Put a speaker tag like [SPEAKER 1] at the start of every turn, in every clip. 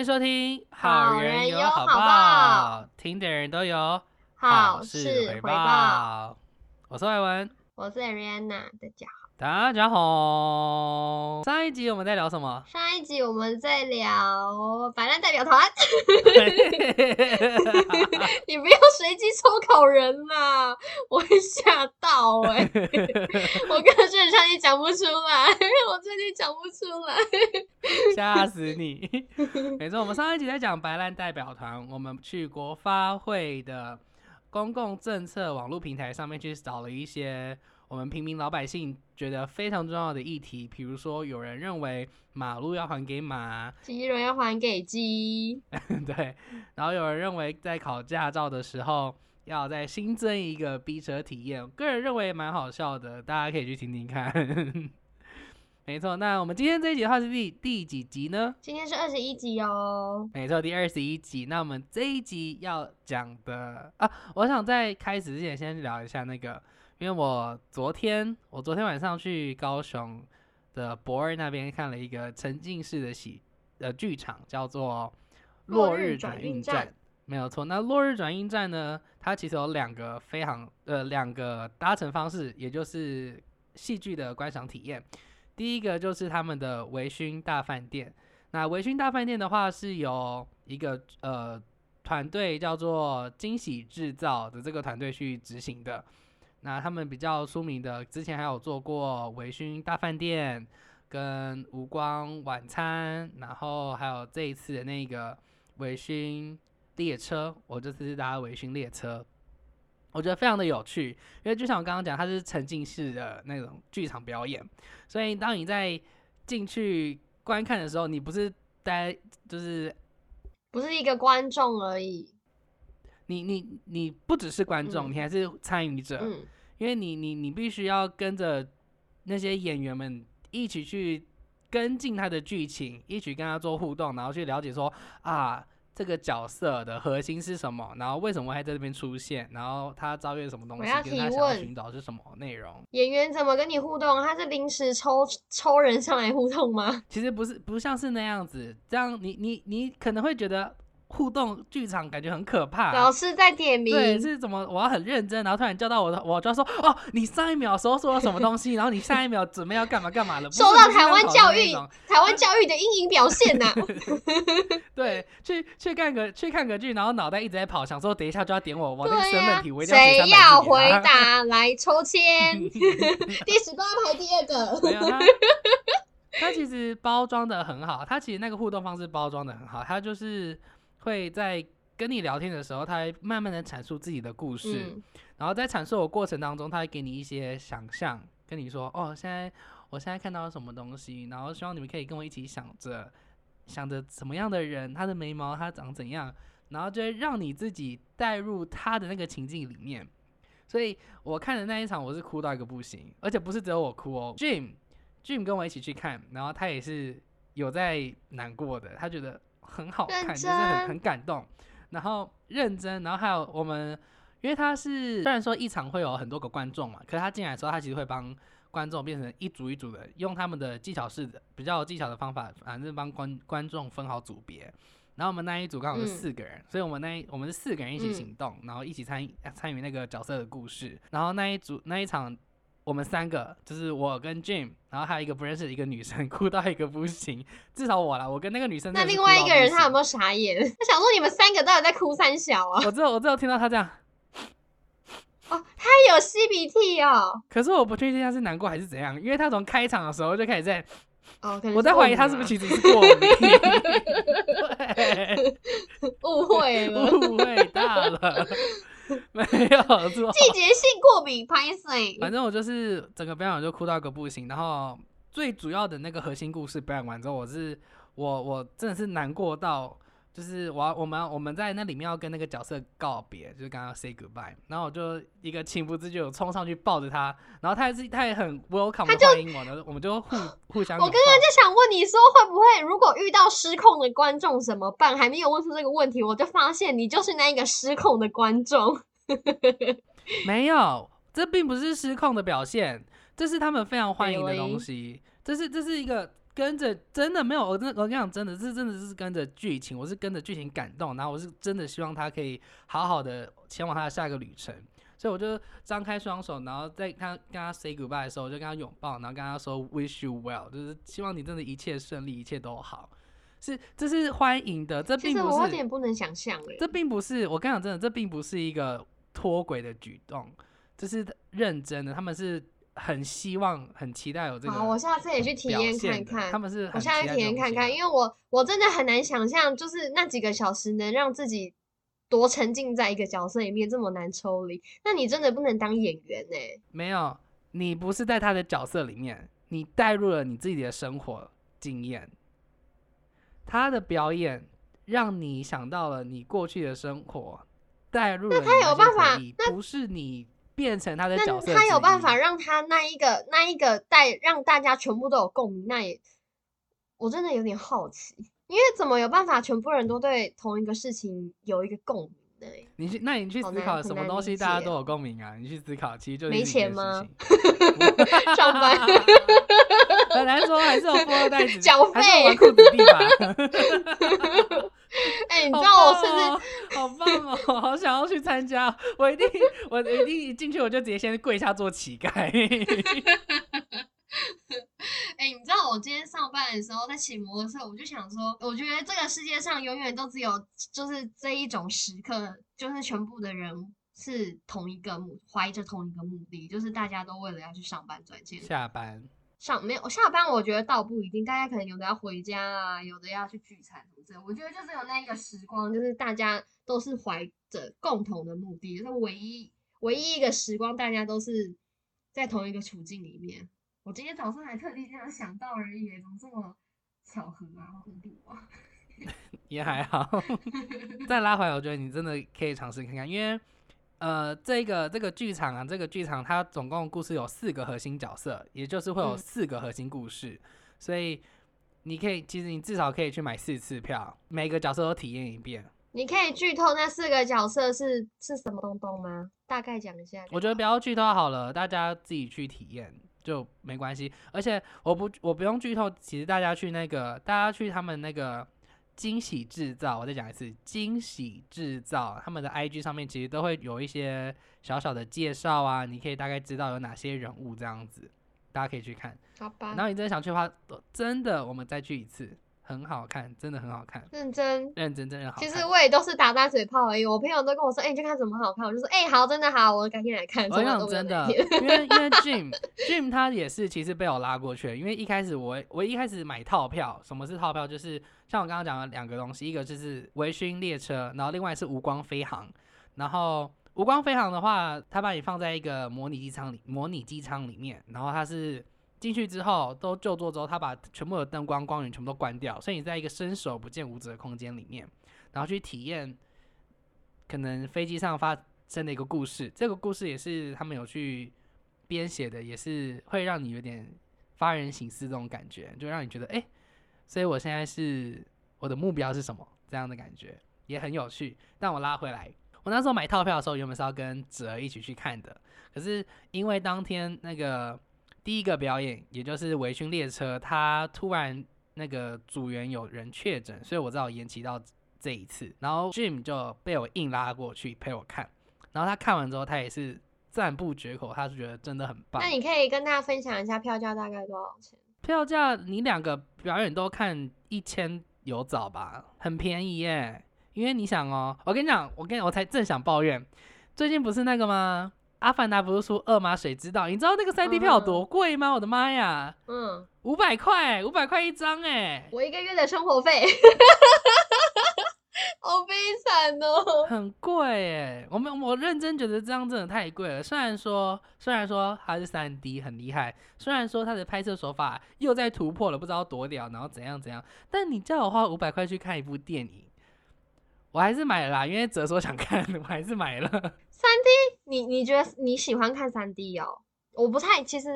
[SPEAKER 1] 迎收听
[SPEAKER 2] 好
[SPEAKER 1] 人
[SPEAKER 2] 有好
[SPEAKER 1] 好报
[SPEAKER 2] 报，
[SPEAKER 1] 听的人都有
[SPEAKER 2] 好
[SPEAKER 1] 事回
[SPEAKER 2] 报。
[SPEAKER 1] 我是艾文，
[SPEAKER 2] 我是 Ariana，大家好。
[SPEAKER 1] 大家好。上一集我们在聊什么？
[SPEAKER 2] 上一集我们在聊白烂代表团，你不要随机抽考人啦，我会吓到哎、我刚刚真的差点讲不出来，我最近讲不出来。
[SPEAKER 1] 吓死你！没错，我们上一集在讲白烂代表团，我们去国发会的公共政策网络平台上面去找了一些我们平民老百姓觉得非常重要的议题，比如说有人认为马路要还给马，
[SPEAKER 2] 鸡肉要还给鸡，
[SPEAKER 1] 对，然后有人认为在考驾照的时候要再新增一个逼车体验，我个人认为蛮好笑的，大家可以去听听看。没错，那我们今天这一集的话是第第几集呢？
[SPEAKER 2] 今天是二十一集哦。
[SPEAKER 1] 没错，第二十一集。那我们这一集要讲的啊，我想在开始之前先聊一下那个，因为我昨天我昨天晚上去高雄的博尔那边看了一个沉浸式的喜呃剧场，叫做《落日
[SPEAKER 2] 转
[SPEAKER 1] 转运
[SPEAKER 2] 运站
[SPEAKER 1] 没有错。那落日转运站呢，它其实有两个非常呃两个搭乘方式，也就是戏剧的观赏体验。第一个就是他们的维醺大饭店。那维醺大饭店的话，是由一个呃团队叫做惊喜制造的这个团队去执行的。那他们比较出名的，之前还有做过微醺大饭店跟无光晚餐，然后还有这一次的那个微醺列车，我这次是搭微醺列车。我觉得非常的有趣，因为就像我刚刚讲，它是沉浸式的那种剧场表演，所以当你在进去观看的时候，你不是待就是
[SPEAKER 2] 不是一个观众而已，
[SPEAKER 1] 你你你不只是观众，
[SPEAKER 2] 嗯
[SPEAKER 1] 你还是参与者，
[SPEAKER 2] 嗯，
[SPEAKER 1] 因为你你你必须要跟着那些演员们一起去跟进他的剧情，一起跟他做互动，然后去了解说啊这个角色的核心是什么，然后为什么会在这边出现，然后他遭遇了什么东西，
[SPEAKER 2] 我要
[SPEAKER 1] 跟他想要
[SPEAKER 2] 提问
[SPEAKER 1] 寻找是什么内容。
[SPEAKER 2] 演员怎么跟你互动？他是临时抽抽人上来互动吗？
[SPEAKER 1] 其实不是不像是那样子，这样你你你可能会觉得互动剧场感觉很可怕。
[SPEAKER 2] 老师在点名，
[SPEAKER 1] 对，是怎么？我要很认真，然后突然叫到我的，我就要说哦，你上一秒说说了什么东西，然后你下一秒准备要干嘛干嘛了。不是
[SPEAKER 2] 受到台湾教育台湾教育的阴影表现呐、
[SPEAKER 1] 对，去去看个去看个剧，然后脑袋一直在跑，想说等一下就要点我，我那个
[SPEAKER 2] 对呀、
[SPEAKER 1] 身份题我一定要
[SPEAKER 2] 谁
[SPEAKER 1] 写300
[SPEAKER 2] 要回？答？来抽签，第十八排第二个。
[SPEAKER 1] 没有他，他其实包装的很好，他其实那个互动方式包装的很好，他就是会在跟你聊天的时候，他会慢慢的阐述自己的故事，
[SPEAKER 2] 嗯，
[SPEAKER 1] 然后在阐述的过程当中，他会给你一些想象，跟你说哦，现在我现在看到了什么东西，然后希望你们可以跟我一起想着，想着什么样的人，他的眉毛他长怎样，然后就会让你自己带入他的那个情境里面。所以我看的那一场，我是哭到一个不行，而且不是只有我哭哦，Jim Jim 跟我一起去看，然后他也是有在难过的，他觉得很好看，就是很很感动，然后认真，然后还有我们，因为他是虽然说一场会有很多个观众嘛，可是他进来的时候，他其实会帮观众变成一组一组的，用他们的技巧式的比较有技巧的方法，反正帮观观众分好组别。然后我们那一组刚好是
[SPEAKER 2] 嗯
[SPEAKER 1] 四个人，所以我们那一我们是四个人一起
[SPEAKER 2] 嗯
[SPEAKER 1] 行动，然后一起参与参与那个角色的故事。然后那一组那一场，我们三个就是我跟 Jim，然后还有一个不认识的一个女生，哭到一个不行。至少我啦，我跟那个女生
[SPEAKER 2] 那另外一个人他有
[SPEAKER 1] 行
[SPEAKER 2] 没有傻眼？他想说你们三个到底在哭三小啊？
[SPEAKER 1] 我只有我只有听到他这样，
[SPEAKER 2] 哦，他有吸鼻涕哦。
[SPEAKER 1] 可是我不确定他是难过还是怎样，因为他从开场的时候就开始在，
[SPEAKER 2] 哦，
[SPEAKER 1] 我在怀疑他是不是
[SPEAKER 2] 是
[SPEAKER 1] 其实是过敏，对，
[SPEAKER 2] 误会了？
[SPEAKER 1] 误会大了，没有错。
[SPEAKER 2] 季节性过敏，拍谁？
[SPEAKER 1] 反正我就是整个表演就哭到个不行，然后最主要的那个核心故事表演完之后，我是我我真的是难过到，就是我要我们我们在那里面要跟那个角色告别，就是刚刚 say goodbye，然后我就一个情不自禁地冲上去抱着他，然后他也是他也很 welcome 的欢迎我，然后我们就互 互相
[SPEAKER 2] 我刚刚就想问你说，会不会如果遇到失控的观众怎么办？还没有问出这个问题，我就发现你就是那一个失控的观众。
[SPEAKER 1] 没有，这并不是失控的表现，这是他们非常欢迎的东西。这是这是一个跟着真的没有，我真的我跟你讲，真的是真的是跟着剧情，我是跟着剧情感动，然后我是真的希望他可以好好的前往他的下一个旅程，所以我就张开双手，然后在他跟他 say goodbye 的时候，我就跟他拥抱，然后跟他说 wish you well，就是希望你真的一切顺利，一切都好。是，这是欢迎的，这并不是。
[SPEAKER 2] 我有点不能想象
[SPEAKER 1] 这并不是我跟你讲真的，这并不是一个脱轨的举动，这是认真的，他们是很希望、很期待有这个。
[SPEAKER 2] 好，我下次也去体验看看。
[SPEAKER 1] 他们是，
[SPEAKER 2] 我下次体验看看，因为我我真的很难想象，就是那几个小时能让自己多沉浸在一个角色里面，这么难抽离。那你真的不能当演员呢？
[SPEAKER 1] 没有，你不是在他的角色里面，你带入了你自己的生活经验。他的表演让你想到了你过去的生活，带入了那
[SPEAKER 2] 他有办法，
[SPEAKER 1] 不是你变成他的角色。
[SPEAKER 2] 他有办法让他那一个那一个带让大家全部都有共鸣。那也我真的有点好奇，因为怎么有办法全部人都对同一个事情有一个共鸣呢？
[SPEAKER 1] 你去，那你去思考什么东西大家都有共鸣啊？你去思考，其实就是
[SPEAKER 2] 没钱吗？上班。
[SPEAKER 1] 很难说，还是有富二代子，
[SPEAKER 2] 缴费，
[SPEAKER 1] 还是纨绔子弟吧。
[SPEAKER 2] 哎，你知道我甚
[SPEAKER 1] 至好棒哦，好想要去参加。我一定，我一定一进去我就直接先跪下做乞丐。
[SPEAKER 2] 哎，你知道我今天上班的时候在骑摩托车，我就想说，我觉得这个世界上永远都只有就是这一种时刻，就是全部的人是同一个目，怀着同一个目的，就是大家都为了要去上班赚钱。
[SPEAKER 1] 下班。
[SPEAKER 2] 上没有下班，我觉得倒不一定，大家可能有的要回家啊，有的要去聚餐什么之类。我觉得就是有那个时光，就是大家都是怀着共同的目的，就是唯一唯一一个时光，大家都是在同一个处境里面。我今天早上还特地这样想到而已，怎么这么巧合啊？好恐怖啊！
[SPEAKER 1] 也还好。再拉回来，我觉得你真的可以尝试看看，因为。呃，这个这个剧场啊，这个剧场它总共故事有四个核心角色，也就是会有四个核心故事，所以你可以，其实你至少可以去买四次票，每个角色都体验一遍。
[SPEAKER 2] 你可以剧透那四个角色是是什么东东吗？大概讲一下。
[SPEAKER 1] 我觉得不要剧透好了，大家自己去体验就没关系。而且我不我不用剧透，其实大家去那个，大家去他们那个。惊喜制造，我再讲一次，惊喜制造，他们的 IG 上面其实都会有一些小小的介绍啊，你可以大概知道有哪些人物这样子，大家可以去看。
[SPEAKER 2] 好吧。
[SPEAKER 1] 然后你真的想去的话，真的我们再去一次。很好看，真的很好看。
[SPEAKER 2] 认真，
[SPEAKER 1] 认真，真的好。
[SPEAKER 2] 其实我也都是打打嘴炮而已。我朋友都跟我说：“哎，你去看什么好看？”我就说：“哎，好，真的好，我改天来看。”
[SPEAKER 1] 我想真的，因为因为 Jim Jim 他也是其实被我拉过去，因为一开始我我一开始买套票，什么是套票？就是像我刚刚讲的两个东西，一个就是微醺列车，然后另外是无光飞航。然后无光飞航的话，他把你放在一个模拟机舱里，模拟机舱里面，然后它是。进去之后都就座之后，他把全部的灯光光源全部都关掉，所以你在一个伸手不见五指的空间里面，然后去体验可能飞机上发生的一个故事。这个故事也是他们有去编写的，也是会让你有点发人省思这种感觉，就让你觉得哎，所以我现在是我的目标是什么这样的感觉，也很有趣。但我拉回来，我那时候买套票的时候原本是要跟哲一起去看的，可是因为当天那个。第一个表演，也就是维醺列车，他突然那个组员有人确诊，所以我只好延期到这一次。然后 Jim 就被我硬拉过去陪我看，然后他看完之后，他也是赞不绝口，他是觉得真的很棒。
[SPEAKER 2] 那你可以跟大家分享一下票价大概多少钱？
[SPEAKER 1] 票价你两个表演都看一千有找吧，很便宜耶。因为你想哦，我跟你讲，我跟你我才正想抱怨，最近不是那个吗？阿凡达不是出二吗？谁知道？你知道那个三 D 票有多贵吗？我的妈呀！嗯，五百块，五百块一张哎！
[SPEAKER 2] 我一个月的生活费，好悲惨哦！
[SPEAKER 1] 很贵哎，我们我认真觉得这样真的太贵了。虽然说，虽然说它是三 D 很厉害，虽然说它的拍摄手法又在突破了，不知道多屌，然后怎样怎样，但你叫我花五百块去看一部电影。我还是买了啦，因为哲说想看，我还是买了。
[SPEAKER 2] 三 D，你你觉得你喜欢看三 D 哦？我不太，其实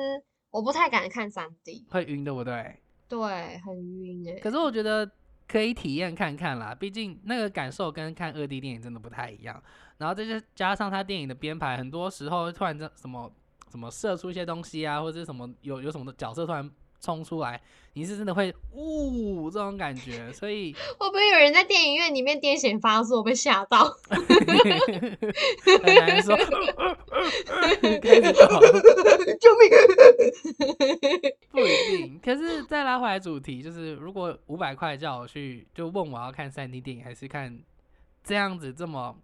[SPEAKER 2] 我不太敢看三 D，
[SPEAKER 1] 会晕，对不对？
[SPEAKER 2] 对，很晕哎。
[SPEAKER 1] 可是我觉得可以体验看看啦，毕竟那个感受跟看二 D 电影真的不太一样。然后再加上他电影的编排，很多时候突然这什么什么射出一些东西啊，或者什么有有什么的角色突然冲出来，你是真的会呜这种感觉，所以
[SPEAKER 2] 会不会有人在电影院里面癫痫发作被吓到？
[SPEAKER 1] 很难说，开始抖，
[SPEAKER 2] 救命！
[SPEAKER 1] 不一定。可是再拉回来主题，就是如果五百块叫我去，就问我要看三 D 电影还是看这样子这么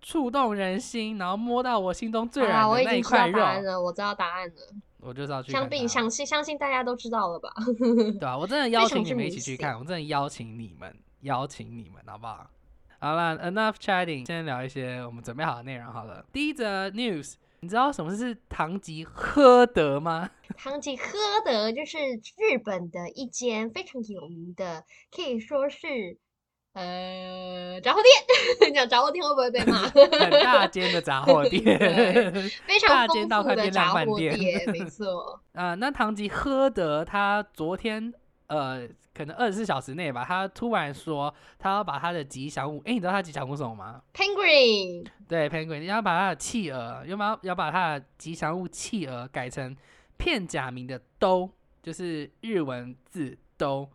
[SPEAKER 1] 触动人心，然后摸到我心中最
[SPEAKER 2] 啊，我
[SPEAKER 1] 软的
[SPEAKER 2] 已经知道
[SPEAKER 1] 那一块肉
[SPEAKER 2] 答，案了，我知道答案了。
[SPEAKER 1] 我就是要去
[SPEAKER 2] 相信相信相信大家都知道了吧？
[SPEAKER 1] 对啊，我真的邀请你们一起去看，我真的邀请你们，邀请你们，好不好？好了，enough chatting，先聊一些我们准备好的内容好了。第一则 news，你知道什么是唐吉诃德吗？
[SPEAKER 2] 唐吉诃德就是日本的一间非常有名的，可以说是呃杂货店。讲杂货店会不会被骂？
[SPEAKER 1] 很大间的杂货店。
[SPEAKER 2] 非常丰富的
[SPEAKER 1] 间到快变量
[SPEAKER 2] 杂
[SPEAKER 1] 饭店
[SPEAKER 2] 货店，没 错。
[SPEAKER 1] 呃，那唐吉诃德他昨天呃，可能二十四小时内吧，他突然说他要把他的吉祥物，诶，你知道他吉祥物是什么吗
[SPEAKER 2] ？Penguin，
[SPEAKER 1] 对，penguin，要把他的企鹅，要把要把他的吉祥物企鹅改成片假名的兜，就是日文字兜。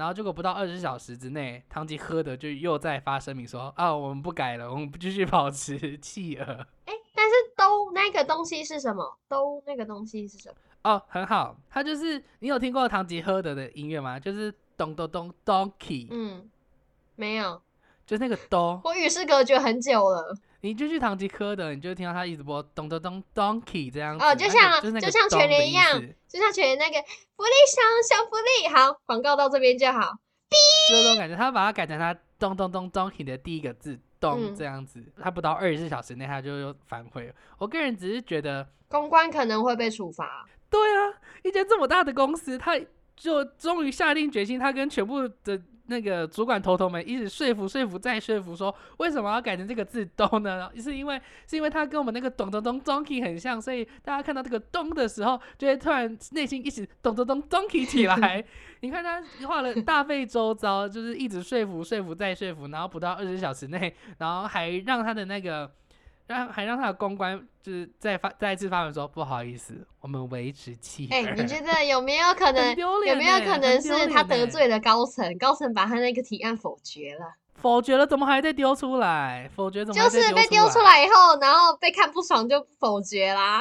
[SPEAKER 1] 然后结果不到二十小时之内，堂吉喝德就又再发声明说啊，我们不改了，我们继续保持 企鹅。
[SPEAKER 2] 哎，但是都那个东西是什么？都那个东西是什么？
[SPEAKER 1] 哦，很好，它就是你有听过堂吉诃德的音乐吗？就是咚咚咚 donkey，、
[SPEAKER 2] 嗯，没有，
[SPEAKER 1] 就是那个咚，
[SPEAKER 2] 我与世隔绝很久了。
[SPEAKER 1] 你就去唐吉诃德，你就会听到他一直播咚咚咚 donkey 这样子，
[SPEAKER 2] 哦，就
[SPEAKER 1] 那个
[SPEAKER 2] 像
[SPEAKER 1] 就
[SPEAKER 2] 像全联一样
[SPEAKER 1] 思，
[SPEAKER 2] 就像全联那个福利箱小福利。好，广告到这边就好。
[SPEAKER 1] 这种感觉，他把它改成他咚咚咚 donkey 的第一个字咚
[SPEAKER 2] 嗯
[SPEAKER 1] 这样子，他不到二十四小时内他就又反悔了。我个人只是觉得，
[SPEAKER 2] 公关可能会被处罚。
[SPEAKER 1] 对啊，一间这么大的公司，他就终于下定决心，他跟全部的那个主管头头们一直说服、说服再说服，说为什么要改成这个字咚呢？是因为是因为他跟我们那个咚咚咚 donkey 很像，所以大家看到这个咚的时候，就会突然内心一起咚咚咚 donkey 起来。你看他画了大费周章，就是一直说服、说服再说服，然后不到二十小时内，然后还让他的那个。让还让他的公关就是再发再次发文说不好意思，我们维持期
[SPEAKER 2] 哎、你觉得有没有可能有没有
[SPEAKER 1] 欸
[SPEAKER 2] 可能是他得罪了高层？高层把他那个提案否决了，
[SPEAKER 1] 否决了，怎么还在丢出来？否决怎么
[SPEAKER 2] 就是被丢出来以后，然后被看不爽就否决啦。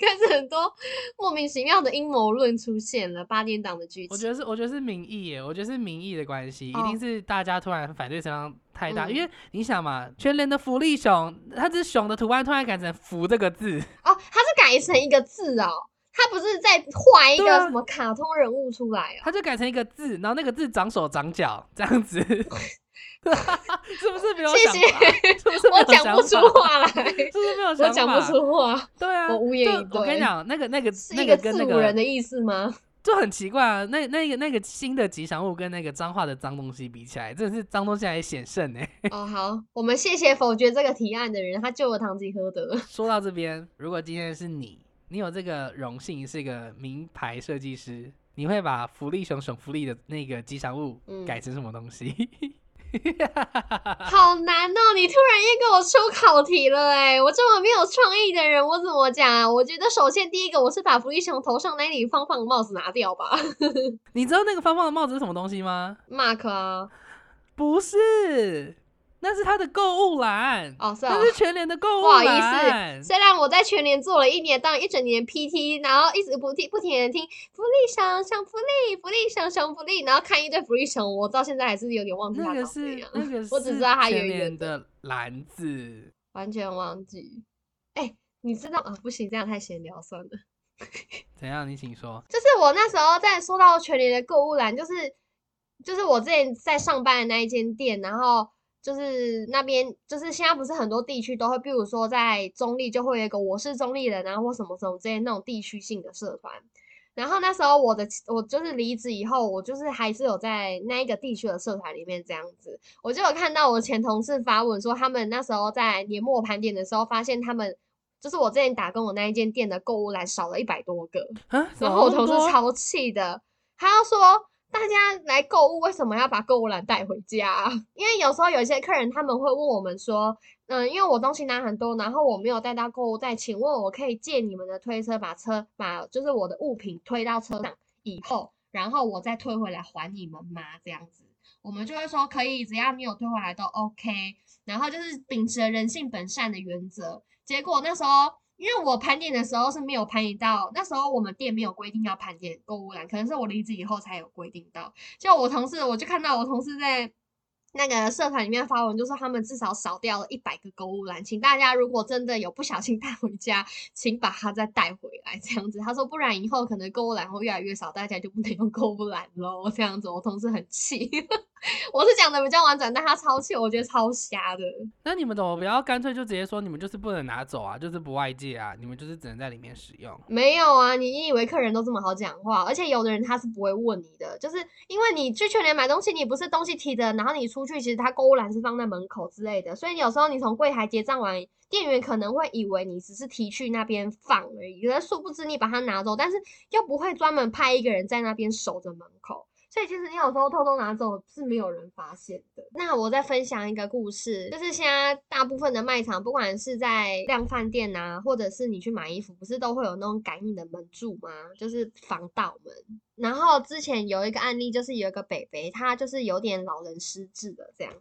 [SPEAKER 2] 开始很多莫名其妙的阴谋论出现了，八点档的剧情。
[SPEAKER 1] 我觉得是，我觉得是民意耶，我觉得是民意的关系，
[SPEAKER 2] 哦。
[SPEAKER 1] 一定是大家突然反对声浪太大，
[SPEAKER 2] 嗯。
[SPEAKER 1] 因为你想嘛，全联的福利熊，它这熊的图案突然改成福这个字，
[SPEAKER 2] 哦，它是改成一个字哦，他不是在画一个什么卡通人物出来哦。
[SPEAKER 1] 它就改成一个字，然后那个字长手长脚这样子，是不是没有
[SPEAKER 2] 谢谢？
[SPEAKER 1] 是不是
[SPEAKER 2] 我讲不出话来，
[SPEAKER 1] 是不是没有想法？
[SPEAKER 2] 我讲不出话，
[SPEAKER 1] 对啊，
[SPEAKER 2] 我无言以对
[SPEAKER 1] 我跟你讲，那个那个那
[SPEAKER 2] 个
[SPEAKER 1] 个跟那个
[SPEAKER 2] 人的意思吗？
[SPEAKER 1] 就很奇怪啊，那那个那个新的吉祥物跟那个脏话的脏东西比起来，真的是脏东西还显胜呢。
[SPEAKER 2] 哦，好，我们谢谢否决这个提案的人，他救了堂吉诃德。
[SPEAKER 1] 说到这边，如果今天是你，你有这个荣幸是一个名牌设计师，你会把福利熊熊福利的那个吉祥物
[SPEAKER 2] 嗯
[SPEAKER 1] 改成什么东西？
[SPEAKER 2] 好难哦！你突然又给我出考题了哎，我这么没有创意的人，我怎么讲啊？我觉得首先第一个，我是把福利熊头上那顶方方的帽子拿掉吧。
[SPEAKER 1] 你知道那个方方的帽子是什么东西吗
[SPEAKER 2] ？Mark 啊，
[SPEAKER 1] 不是，那是他的购物篮。
[SPEAKER 2] 哦是哦
[SPEAKER 1] 那是全联的购物
[SPEAKER 2] 不好意。思，虽然我在全联做了一年当一整年 PT，然后一直不停不停的听福利熊熊福利福利熊熊福利，然后看一堆福利熊，我到现在还是有点忘记
[SPEAKER 1] 那个
[SPEAKER 2] 它长怎
[SPEAKER 1] 是
[SPEAKER 2] 样，
[SPEAKER 1] 那个
[SPEAKER 2] 我只知道它
[SPEAKER 1] 全
[SPEAKER 2] 圆圆
[SPEAKER 1] 的篮子。
[SPEAKER 2] 完全忘记。哎、你知道啊？不行，这样太闲聊算了。
[SPEAKER 1] 怎样？你请说。
[SPEAKER 2] 就是我那时候在说到全联的购物篮，就是就是我之前在上班的那一间店，然后就是那边就是现在不是很多地区都会，比如说在中立就会有一个我是中立人啊，或什么什么之类那种地区性的社团。然后那时候我的我就是离职以后，我就是还是有在那一个地区的社团里面这样子，我就有看到我前同事发文说，他们那时候在年末盘点的时候，发现他们就是我之前打工的那一间店的购物篮少了一百多个。
[SPEAKER 1] 啊，
[SPEAKER 2] 然后我同事超气的，他要说大家来购物为什么要把购物篮带回家？因为有时候有一些客人他们会问我们说，嗯，因为我东西拿很多，然后我没有带到购物袋，请问我可以借你们的推车把车把就是我的物品推到车上，以后，然后我再退回来还你们吗？这样子，我们就会说可以，只要你有退回来都 OK。然后就是秉持人性本善的原则。结果那时候，因为我盘点的时候是没有盘点到，那时候我们店没有规定要盘点购物篮，可能是我离职以后才有规定到。就我同事，我就看到我同事在。那个社团里面发文，就是他们至少少掉了一百个购物篮，请大家如果真的有不小心 带回家，请把它再带回来，这样子。他说，不然以后可能购物篮会越来越少，大家就不能用购物篮喽。这样子，我同事很气。我是讲的比较婉转，但他超气，我觉得超瞎的。
[SPEAKER 1] 那你们怎么不要干脆就直接说，你们就是不能拿走啊，就是不外借啊，你们就是只能在里面使用。
[SPEAKER 2] 没有啊，你以为客人都这么好讲话？而且有的人他是不会问你的，就是因为你去全联买东西，你不是东西提着，然后你出去，其实他购物篮是放在门口之类的，所以有时候你从柜台结账完，店员可能会以为你只是提去那边放而已，可是殊不知你把它拿走，但是又不会专门派一个人在那边守着门口。所以其实你有时候偷偷拿走是没有人发现的。那我再分享一个故事，就是现在大部分的卖场，不管是在量贩店呐，或者是你去买衣服，不是都会有那种感应的门柱吗？就是防盗门。然后之前有一个案例，就是有一个北北，他就是有点老人失智的这样。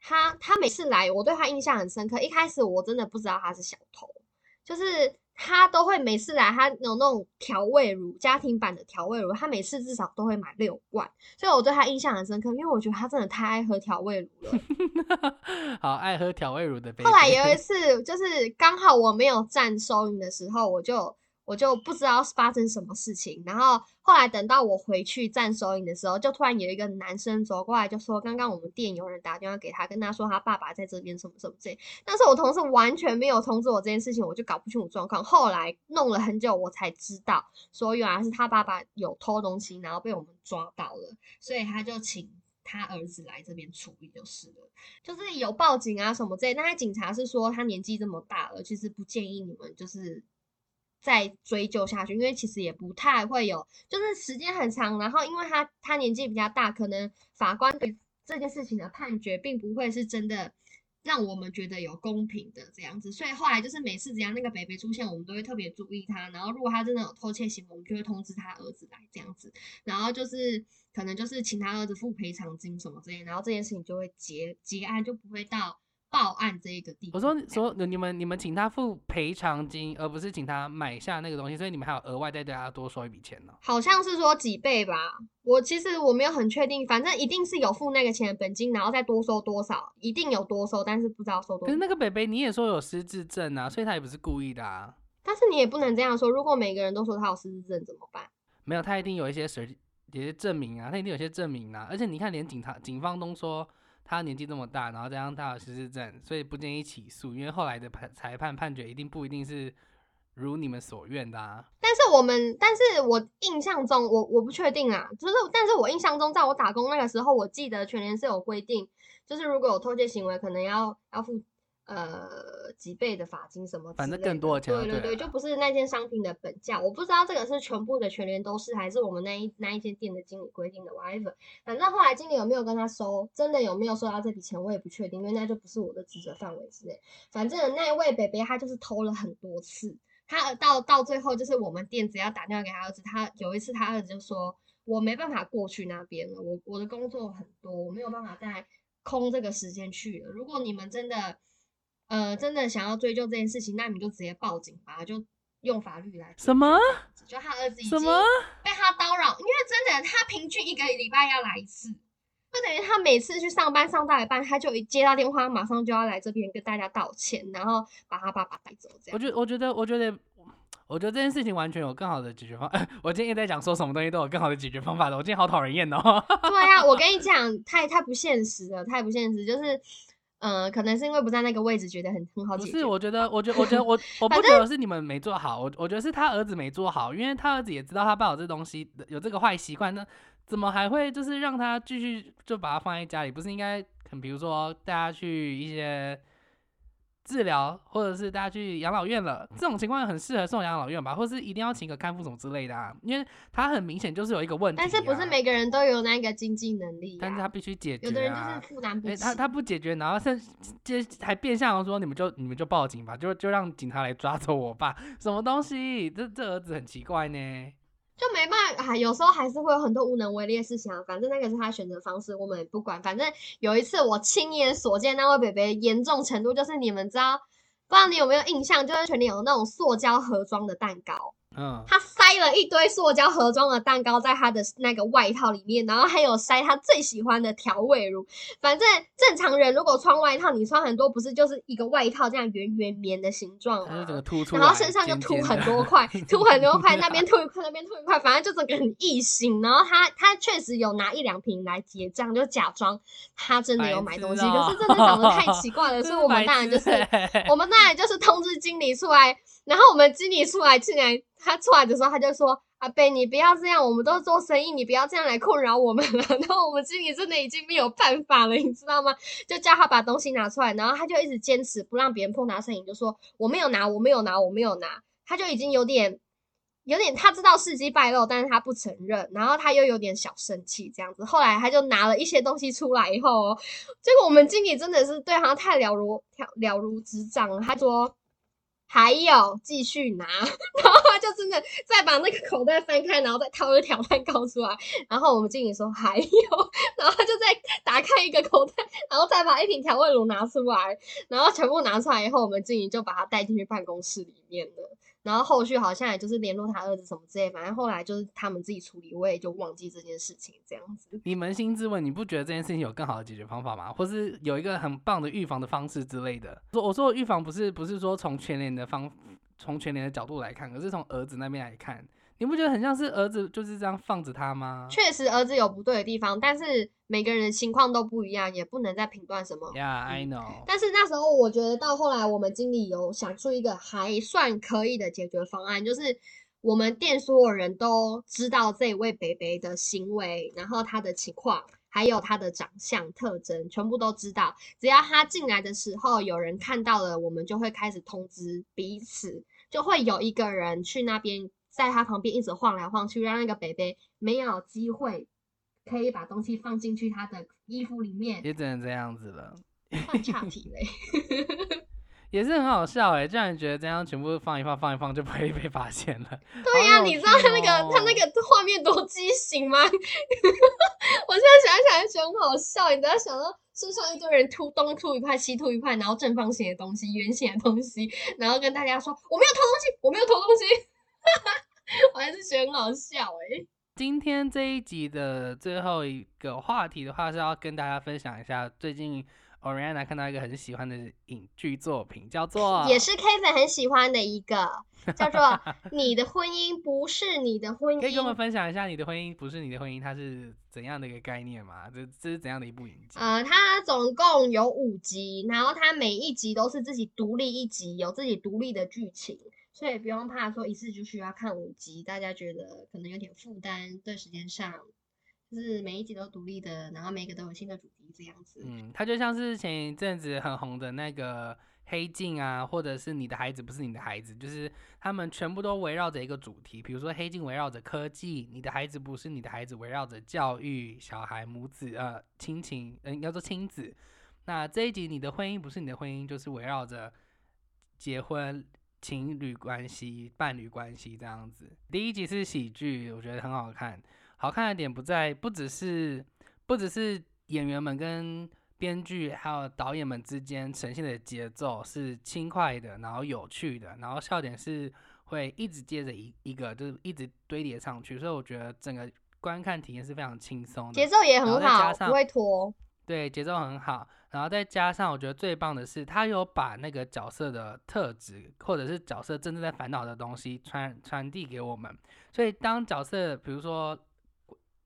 [SPEAKER 2] 他他每次来，我对他印象很深刻。一开始我真的不知道他是小偷，就是。他都会每次来，他有那种调味乳，家庭版的调味乳，他每次至少都会买六罐，所以我对他印象很深刻，因为我觉得他真的太爱喝调味乳了。
[SPEAKER 1] 好爱喝调味乳的。
[SPEAKER 2] 后来有一次，就是刚好我没有站收银的时候，我就。我就不知道是发生什么事情，然后后来等到我回去站收银的时候，就突然有一个男生走过来，就说：“刚刚我们店有人打电话给他，跟他说他爸爸在这边什么什么这。”但是我同事完全没有通知我这件事情，我就搞不清楚状况。后来弄了很久，我才知道，说原来是他爸爸有偷东西，然后被我们抓到了，所以他就请他儿子来这边处理就是了。就是有报警啊什么这，但是警察是说他年纪这么大了，其实不建议你们就是。再追究下去，因为其实也不太会有，就是时间很长，然后因为他他年纪比较大，可能法官对这件事情的判决并不会是真的让我们觉得有公平的这样子，所以后来就是每次只要那个北北出现，我们都会特别注意他，然后如果他真的有偷窃行为，我们就会通知他儿子来这样子，然后就是可能就是请他儿子付赔偿金什么之类，然后这件事情就会结结案，就不会到。报案这一个地方，
[SPEAKER 1] 我说说你们你们请他付赔偿金，而不是请他买下那个东西，所以你们还有额外再对他多收一笔钱呢？
[SPEAKER 2] 好像是说几倍吧，我其实我没有很确定，反正一定是有付那个钱的本金，然后再多收多少，一定有多收，但是不知道收多少。
[SPEAKER 1] 可是那个北北你也说有失智症啊，所以他也不是故意的啊。
[SPEAKER 2] 但是你也不能这样说，如果每个人都说他有失智症怎么办？
[SPEAKER 1] 没有，他一定有一些实有些证明啊，他一定有些证明啊，而且你看，连警察警方都说。他年纪这么大，然后加上他有失智症，所以不建议起诉，因为后来的判裁判判决一定不一定是如你们所愿的啊。
[SPEAKER 2] 但是我们，但是我印象中，我我不确定啊，就是，但是我印象中，在我打工那个时候，我记得全年是有规定，就是如果有偷窃行为，可能要要付。呃，几倍的罚金什么？
[SPEAKER 1] 反正更多的钱。
[SPEAKER 2] 对对对，就不是那件商品的本价。我不知道这个是全部的全联都是，还是我们那一那一间店的经理规定的。whatever，反正后来经理有没有跟他收，真的有没有收到这笔钱，我也不确定，因为那就不是我的职责范围之内。反正那位北北他就是偷了很多次，他到到最后就是我们店只要打电话给他儿子，他有一次他儿子就说：“我没办法过去那边了，我我的工作很多，我没有办法再空这个时间去了。如果你们真的。”呃，真的想要追究这件事情，那你就直接报警吧，就用法律来。
[SPEAKER 1] 什么？
[SPEAKER 2] 就他儿子已经被他叨扰，因为真的，他平均一个礼拜要来一次，就等于他每次去上班上到一半，他就一接到电话，马上就要来这边跟大家道歉，然后把他爸爸带走。这样。
[SPEAKER 1] 我觉，我觉得，我觉得，我觉得这件事情完全有更好的解决方案。我今天在讲说什么东西都有更好的解决方法的，我今天好讨人厌哦。
[SPEAKER 2] 对呀，我跟你讲，太太不现实了，太不现实，就是。嗯，可能是因为不在那个位置，觉得很很好解
[SPEAKER 1] 决。不是，我觉得，我觉得，我觉得，我我不觉得是你们没做好，我我觉得是他儿子没做好，因为他儿子也知道他爸有这东西，有这个坏习惯，那怎么还会就是让他继续就把它放在家里？不是应该，很比如说带他去一些。治疗，或者是大家去养老院了，这种情况很适合送养老院吧，或是一定要请个看护什么之类的啊，因为他很明显就是有一个问题。
[SPEAKER 2] 但是不是每个人都有那个经济能力？
[SPEAKER 1] 但是他必须解决。
[SPEAKER 2] 有的人就是负担不起。
[SPEAKER 1] 他他不解决，然后甚至还变相说你们就你们就报警吧，就就让警察来抓走我爸，什么东西？这这儿子很奇怪呢。
[SPEAKER 2] 就没办法，有时候还是会有很多无能为力的事情啊。反正那个是他选择方式，我们也不管。反正有一次我亲眼所见那位北北严重程度，就是你们知道，不知道你有没有印象，就是群里有那种塑胶盒装的蛋糕。
[SPEAKER 1] 嗯，
[SPEAKER 2] 他塞了一堆塑胶盒装的蛋糕在他的那个外套里面，然后还有塞他最喜欢的调味乳。反正正常人如果穿外套，你穿很多不是就是一个外套这样圆圆棉的形状吗？然后身上就凸很多块，凸很多块，那边 凸一块，那边凸一块，反正就整个很异形。然后他他确实有拿一两瓶来结账，就假装他真的有买东西，可是真的长得太奇怪了，所以我们当然就是我们当然就是通知经理出来。然后我们经理出来进来，他出来的时候他就说：“阿贝，你不要这样，我们都是做生意，你不要这样来困扰我们了。” 然后我们经理真的已经没有办法了，你知道吗？就叫他把东西拿出来，然后他就一直坚持不让别人碰他身影，就说：“我没有拿，我没有拿，我没有拿。”他就已经有点有点他知道事机败露，但是他不承认，然后他又有点小生气这样子。后来他就拿了一些东西出来以后，结果我们经理真的是对他太了如了如指掌了，他说。还有继续拿，然后他就真的再把那个口袋翻开，然后再掏一条蛋糕出来。然后我们经理说还有，然后他就再打开一个口袋，然后再把一瓶调味乳拿出来，然后全部拿出来以后，我们经理就把它带进去办公室里面了。然后后续好像也就是联络他儿子什么之类，反正后来就是他们自己处理，我也就忘记这件事情这样子。
[SPEAKER 1] 你扪心自问，你不觉得这件事情有更好的解决方法吗？或是有一个很棒的预防的方式之类的？说我说的预防不是不是说从全年的方从全年的角度来看，而是从儿子那边来看。你不觉得很像是儿子就是这样放着他吗？
[SPEAKER 2] 确实，儿子有不对的地方，但是每个人的情况都不一样，也不能再评断什么。
[SPEAKER 1] Yeah, I know。
[SPEAKER 2] 但是那时候我觉得到后来，我们经理有想出一个还算可以的解决方案，就是我们店所有人都知道这位北北的行为，然后他的情况，还有他的长相特征，全部都知道。只要他进来的时候有人看到了，我们就会开始通知彼此，就会有一个人去那边。在他旁边一直晃来晃去，让那个北北没有机会可以把东西放进去他的衣服里面，
[SPEAKER 1] 也只能这样子了。
[SPEAKER 2] 换差题嘞，
[SPEAKER 1] 也是很好笑哎！这样觉得这样全部放一放，放一放就不会被发现了。
[SPEAKER 2] 对呀，你知道他那个他那个画面多畸形吗？我现在想起来觉得很好笑。你知道想到身上一堆人突东突一块，西突一块，然后正方形的东西、圆形的东西，然后跟大家说我没有偷东西，我没有偷东西。我还是觉得很好笑哎。
[SPEAKER 1] 今天这一集的最后一个话题的话，是要跟大家分享一下最近 Oriana 看到一个很喜欢的影剧作品，叫做
[SPEAKER 2] 也是 Kevin 很喜欢的一个，叫做 《你的婚姻不是你的婚姻》。
[SPEAKER 1] 可以跟我们分享一下《你的婚姻不是你的婚姻》它是怎样的一个概念吗？这这是怎样的一部影集？
[SPEAKER 2] 呃，它总共有五集，然后它每一集都是自己独立一集，有自己独立的剧情。所以不用怕说一次就需要看五集，大家觉得可能有点负担，对时间上，就是每一集都独立的，然后每个都有新的主题这样子。
[SPEAKER 1] 嗯，它就像是前一阵子很红的那个黑镜啊，或者是你的孩子不是你的孩子，就是他们全部都围绕着一个主题，比如说黑镜围绕着科技，你的孩子不是你的孩子围绕着教育小孩母子呃亲情，嗯，应该说亲子。那这一集你的婚姻不是你的婚姻，就是围绕着结婚。情侣关系、伴侣关系这样子。第一集是喜剧，我觉得很好看。好看的点不在，不只是不只是演员们跟编剧还有导演们之间呈现的节奏是轻快的，然后有趣的，然后笑点是会一直接着一一个，就是一直堆叠上去。所以我觉得整个观看体验是非常轻松的，
[SPEAKER 2] 节奏也很好，不会拖。
[SPEAKER 1] 对，节奏很好。然后再加上，我觉得最棒的是，他有把那个角色的特质，或者是角色真正在烦恼的东西传传递给我们。所以当角色，比如说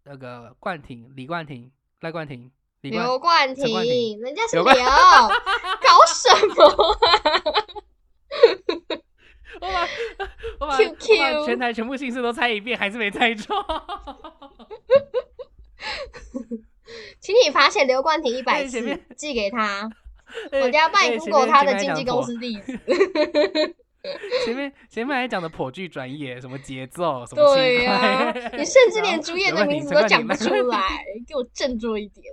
[SPEAKER 1] 那个冠廷、李冠廷、赖冠廷、
[SPEAKER 2] 刘冠廷，人家是刘，搞什么？
[SPEAKER 1] 我把我把我把全台全部姓氏都猜一遍，还是没猜错。
[SPEAKER 2] 请你罚写刘冠廷一百次，寄给他。我家帮你 google 他的经纪公司地址。
[SPEAKER 1] 前面前面还讲的颇具专业，什么节奏，什么
[SPEAKER 2] 对呀，你甚至连主演的名字都讲不出来，给我振作一点。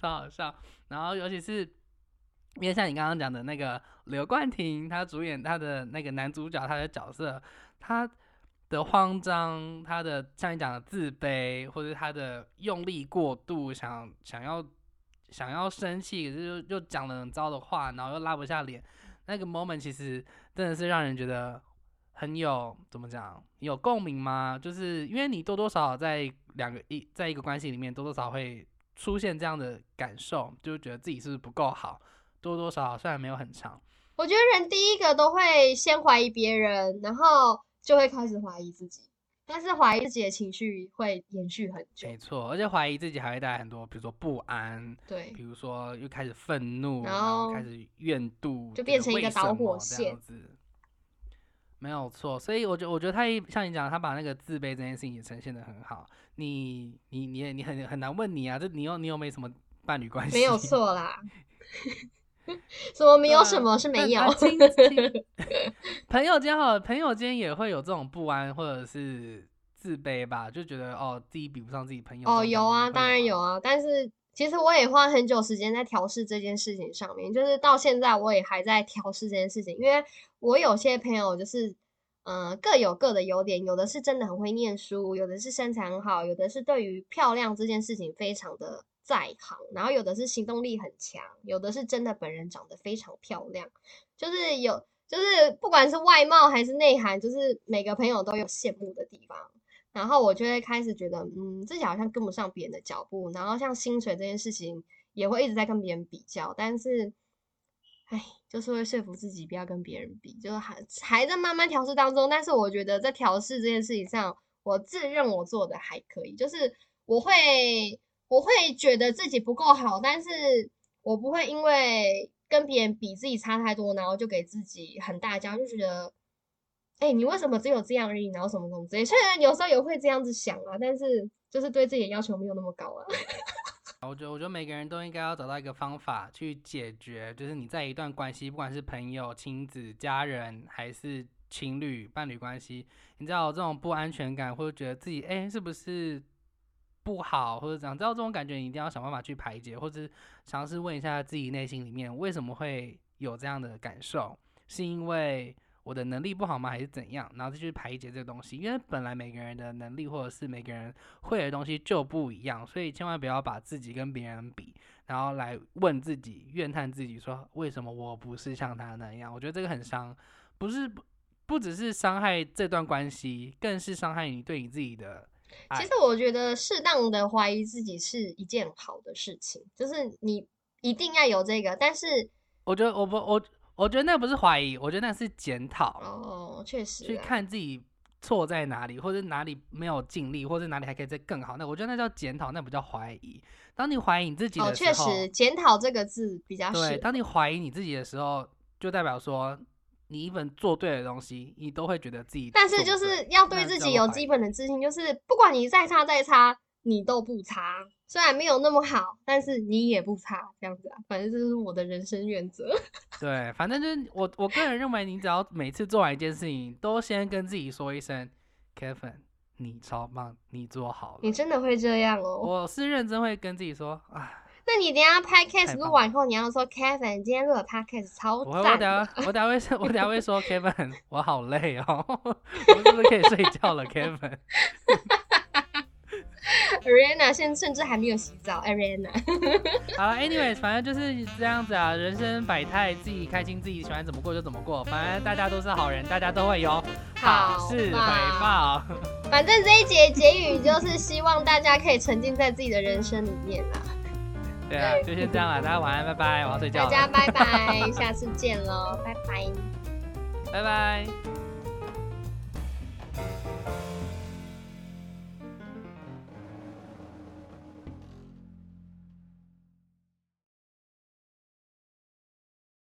[SPEAKER 1] 超好笑。然后尤其是，因为像你刚刚讲的那个刘冠廷，他主演他的那个男主角，他的角色，他。的慌张，他的像你讲的自卑，或者他的用力过度，想想要想要生气，可是又又讲了很糟的话，然后又拉不下脸，那个 moment 其实真的是让人觉得很有怎么讲有共鸣吗？就是因为你多多少少在两个一在一个关系里面，多多少会出现这样的感受，就是觉得自己是不是不够好，多多少少虽然没有很长，
[SPEAKER 2] 我觉得人第一个都会先怀疑别人，然后就会开始怀疑自己，但是怀疑自己的情绪会延续很久
[SPEAKER 1] 没。错，而且怀疑自己还会带来很多，比如说不安，
[SPEAKER 2] 对，
[SPEAKER 1] 比如说又开始愤怒，
[SPEAKER 2] 然
[SPEAKER 1] 然后
[SPEAKER 2] 后
[SPEAKER 1] 开始怨妒，
[SPEAKER 2] 就变成一个导火线
[SPEAKER 1] 子。没有错，所以我觉得，我觉得他一像你讲，他把那个自卑这件事情也呈现的很好。你你你也你很很难问你啊，这你又你又没什么伴侣关系，
[SPEAKER 2] 没有错啦。什么没有什么是没有
[SPEAKER 1] 朋友间好，朋友间也会有这种不安或者是自卑吧，就觉得哦自己比不上自己朋友。
[SPEAKER 2] 哦，有啊，当然有啊，但是其实我也花很久时间在调试这件事情上面，就是到现在我也还在调试这件事情，因为我有些朋友就是，嗯、各有各的优点，有的是真的很会念书，有的是身材很好，有的是对于漂亮这件事情非常的在行，然后有的是行动力很强，有的是真的本人长得非常漂亮，就是有。就是不管是外貌还是内涵，就是每个朋友都有羡慕的地方。然后我就会开始觉得，嗯，自己好像跟不上别人的脚步。然后像薪水这件事情，也会一直在跟别人比较，但是，唉，就是会说服自己不要跟别人比，就是还还在慢慢调试当中。但是我觉得在调试这件事情上，我自认我做的还可以，就是我会我会觉得自己不够好，但是我不会因为跟别人比自己差太多，然后就给自己很大焦，就觉得。哎、你为什么只有这样而已？然后什么什么之类，虽然有时候也会这样子想啊，但是就是对自己的要求没有那么高啊。
[SPEAKER 1] 我觉得，我觉得每个人都应该要找到一个方法去解决，就是你在一段关系，不管是朋友、亲子、家人，还是情侣、伴侣关系，你知道这种不安全感，或者觉得自己哎、诶是不是不好，或者怎样，知道这种感觉，你一定要想办法去排解，或者尝试问一下自己内心里面为什么会有这样的感受，是因为我的能力不好吗，还是怎样？然后再去排解这个东西，因为本来每个人的能力或者是每个人会的东西就不一样，所以千万不要把自己跟别人比，然后来问自己、怨叹自己说为什么我不是像他那样？我觉得这个很伤，不是不只是伤害这段关系，更是伤害你对你自己的。
[SPEAKER 2] 其实我觉得适当的怀疑自己是一件好的事情，就是你一定要有这个，但是
[SPEAKER 1] 我觉得我不我我觉得那不是怀疑，我觉得那是检讨。
[SPEAKER 2] 哦，确实
[SPEAKER 1] 去
[SPEAKER 2] 啊
[SPEAKER 1] 看自己错在哪里，或者哪里没有尽力，或者哪里还可以再更好。那我觉得那叫检讨，那不叫怀疑。当你怀疑你自己
[SPEAKER 2] 哦，
[SPEAKER 1] 的时候，
[SPEAKER 2] 确实检讨这个字比较
[SPEAKER 1] 对，
[SPEAKER 2] 适
[SPEAKER 1] 当你怀疑你自己的时候，就代表说你一本做对的东西，你都会觉得自己。
[SPEAKER 2] 但是就是要对自己有基本的自信，就是不管你再差再差，你都不差。虽然没有那么好，但是你也不差，这样子啊。反正这是我的人生原则。
[SPEAKER 1] 对，反正就是我我个人认为，你只要每次做完一件事情，都先跟自己说一声 Kevin，你超棒，你做好了你。
[SPEAKER 2] 真的会这样哦？
[SPEAKER 1] 我是认真会跟自己说啊，
[SPEAKER 2] 那你等一下
[SPEAKER 1] 太棒
[SPEAKER 2] 录完以后，你要说 Kevin，今天录的 podcast 超
[SPEAKER 1] 我，我
[SPEAKER 2] 赞
[SPEAKER 1] 等。下，我等下会说，我等下会说，Kevin，我好累哦，我是不是可以睡觉了
[SPEAKER 2] ，Kevin？Ariana 现在甚至还没有洗澡，Ariana。
[SPEAKER 1] 好了，anyways，反正就是这样子啊，人生百态，自己开心，自己喜欢怎么过就怎么过，反正大家都是好人，大家都会有好
[SPEAKER 2] 好
[SPEAKER 1] 事回
[SPEAKER 2] 吧
[SPEAKER 1] 报。
[SPEAKER 2] 反正这一节结语就是希望大家可以沉浸在自己的人生里面啦。
[SPEAKER 1] 对啊，就先这样了，大家晚安，拜拜，我要睡觉了，
[SPEAKER 2] 大家拜拜，下次见喽，拜拜。
[SPEAKER 1] 拜拜。